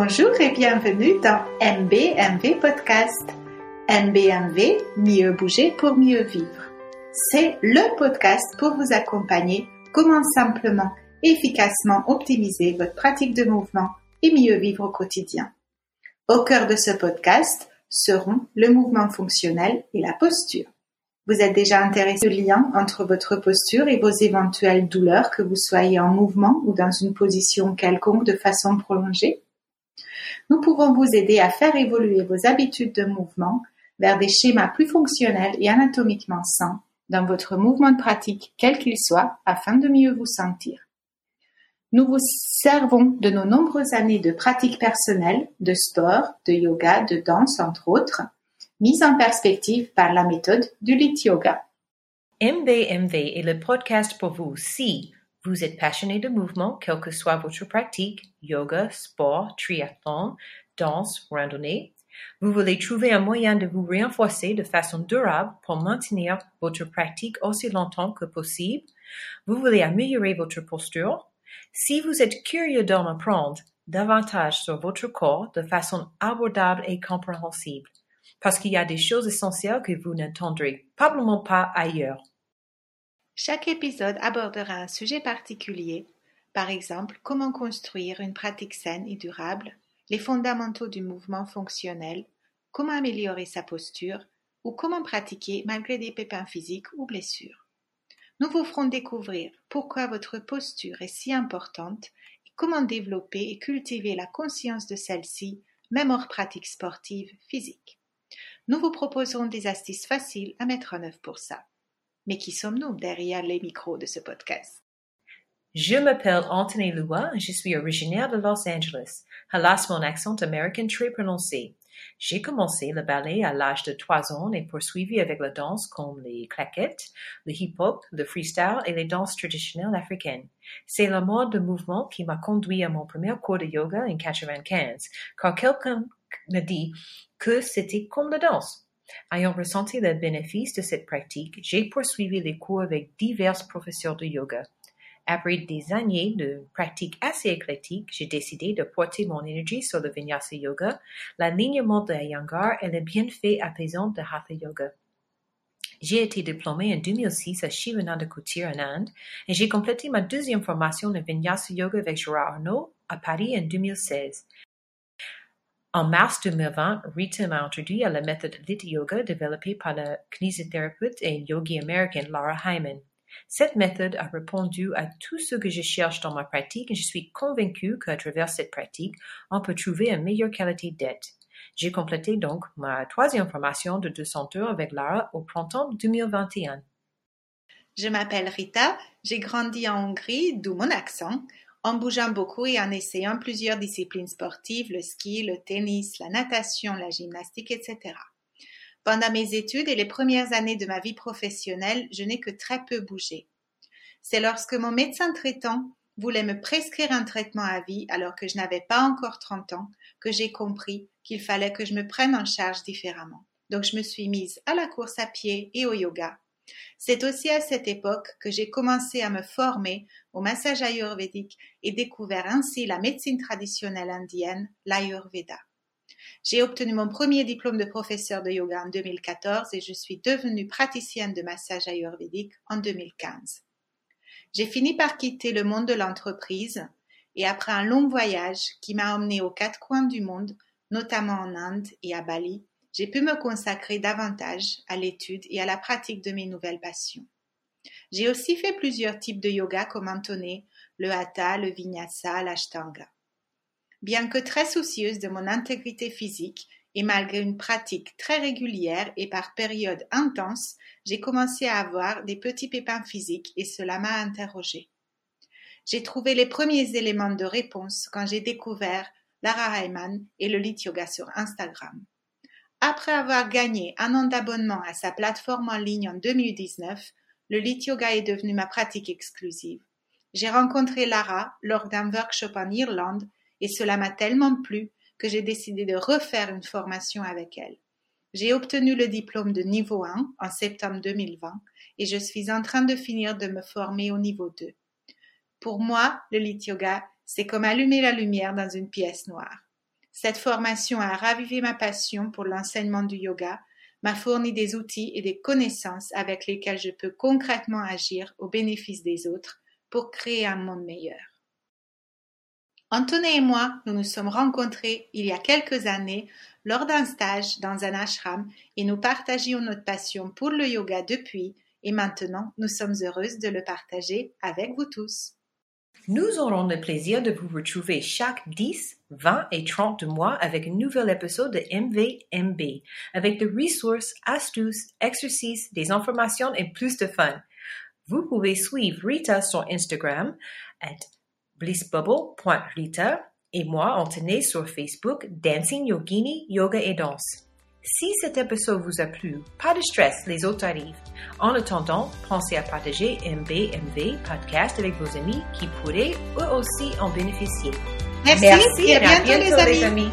Bonjour et bienvenue dans MBMV Podcast. MBMV, mieux bouger pour mieux vivre. C'est le podcast pour vous accompagner comment simplement et efficacement optimiser votre pratique de mouvement et mieux vivre au quotidien. Au cœur de ce podcast seront le mouvement fonctionnel et la posture. Vous êtes déjà intéressé au lien entre votre posture et vos éventuelles douleurs, que vous soyez en mouvement ou dans une position quelconque de façon prolongée? Nous pouvons vous aider à faire évoluer vos habitudes de mouvement vers des schémas plus fonctionnels et anatomiquement sains dans votre mouvement de pratique, quel qu'il soit, afin de mieux vous sentir. Nous vous servons de nos nombreuses années de pratique personnelle, de sport, de yoga, de danse, entre autres, mise en perspective par la méthode du Lit Yoga. MBMV est le podcast pour vous si vous êtes passionné de mouvement, quelle que soit votre pratique, yoga, sport, triathlon, danse, randonnée. Vous voulez trouver un moyen de vous renforcer de façon durable pour maintenir votre pratique aussi longtemps que possible. Vous voulez améliorer votre posture. Si vous êtes curieux d'en apprendre davantage sur votre corps de façon abordable et compréhensible, parce qu'il y a des choses essentielles que vous n'entendrez probablement pas ailleurs. Chaque épisode abordera un sujet particulier, par exemple comment construire une pratique saine et durable, les fondamentaux du mouvement fonctionnel, comment améliorer sa posture ou comment pratiquer malgré des pépins physiques ou blessures. Nous vous ferons découvrir pourquoi votre posture est si importante et comment développer et cultiver la conscience de celle-ci, même hors pratique sportive physique. Nous vous proposerons des astuces faciles à mettre en œuvre pour ça. Mais qui sommes-nous derrière les micros de ce podcast? Je m'appelle Anthony Lua je suis originaire de Los Angeles. Hélas, mon accent américain très prononcé. J'ai commencé le ballet à l'âge de trois ans et poursuivi avec la danse comme les claquettes, le hip-hop, le freestyle et les danses traditionnelles africaines. C'est le mode de mouvement qui m'a conduit à mon premier cours de yoga en 95, car quelqu'un me dit que c'était comme la danse. Ayant ressenti le bénéfice de cette pratique, j'ai poursuivi les cours avec divers professeurs de yoga. Après des années de pratique assez éclectique, j'ai décidé de porter mon énergie sur le Vinyasa Yoga, l'alignement de Iyengar et le bienfait apaisant de Hatha Yoga. J'ai été diplômée en 2006 à Shivananda Kutir en Inde et j'ai complété ma deuxième formation de Vinyasa Yoga avec Gérard Arnaud à Paris en 2016. En mars 2020, Rita m'a introduit à la méthode Lit Yoga développée par la kinésithérapeute et yogi américaine Laura Hyman. Cette méthode a répondu à tout ce que je cherche dans ma pratique et je suis convaincue qu'à travers cette pratique, on peut trouver une meilleure qualité d'être. J'ai complété donc ma troisième formation de 200 heures avec Lara au printemps 2021. Je m'appelle Rita, j'ai grandi en Hongrie, d'où mon accent en bougeant beaucoup et en essayant plusieurs disciplines sportives, le ski, le tennis, la natation, la gymnastique, etc. Pendant mes études et les premières années de ma vie professionnelle, je n'ai que très peu bougé. C'est lorsque mon médecin traitant voulait me prescrire un traitement à vie alors que je n'avais pas encore 30 ans que j'ai compris qu'il fallait que je me prenne en charge différemment. Donc je me suis mise à la course à pied et au yoga c'est aussi à cette époque que j'ai commencé à me former au massage ayurvédique et découvert ainsi la médecine traditionnelle indienne, l'Ayurveda. J'ai obtenu mon premier diplôme de professeur de yoga en 2014 et je suis devenue praticienne de massage ayurvédique en 2015. J'ai fini par quitter le monde de l'entreprise et après un long voyage qui m'a emmené aux quatre coins du monde, notamment en Inde et à Bali, j'ai pu me consacrer davantage à l'étude et à la pratique de mes nouvelles passions. J'ai aussi fait plusieurs types de yoga comme Antoné, le hatha, le vinyasa, l'ashtanga. Bien que très soucieuse de mon intégrité physique et malgré une pratique très régulière et par périodes intenses, j'ai commencé à avoir des petits pépins physiques et cela m'a interrogée. J'ai trouvé les premiers éléments de réponse quand j'ai découvert Lara Hyman et le lit yoga sur Instagram. Après avoir gagné un an d'abonnement à sa plateforme en ligne en 2019, le Lit Yoga est devenu ma pratique exclusive. J'ai rencontré Lara lors d'un workshop en Irlande et cela m'a tellement plu que j'ai décidé de refaire une formation avec elle. J'ai obtenu le diplôme de niveau 1 en septembre 2020 et je suis en train de finir de me former au niveau 2. Pour moi, le lit yoga, c'est comme allumer la lumière dans une pièce noire. Cette formation a ravivé ma passion pour l'enseignement du yoga, m'a fourni des outils et des connaissances avec lesquels je peux concrètement agir au bénéfice des autres pour créer un monde meilleur. Antoné et moi, nous nous sommes rencontrés il y a quelques années lors d'un stage dans un ashram et nous partagions notre passion pour le yoga depuis et maintenant nous sommes heureuses de le partager avec vous tous. Nous aurons le plaisir de vous retrouver chaque 10, 20 et 30 mois avec un nouvel épisode de MVMB, avec des ressources, astuces, exercices, des informations et plus de fun. Vous pouvez suivre Rita sur Instagram at blissbubble.rita et moi, Anthony, sur Facebook Dancing Yogini Yoga et Danse. Si cet épisode vous a plu, pas de stress, les autres arrivent. En attendant, pensez à partager MBMV podcast avec vos amis qui pourraient eux aussi en bénéficier. Merci, et à bientôt, les amis.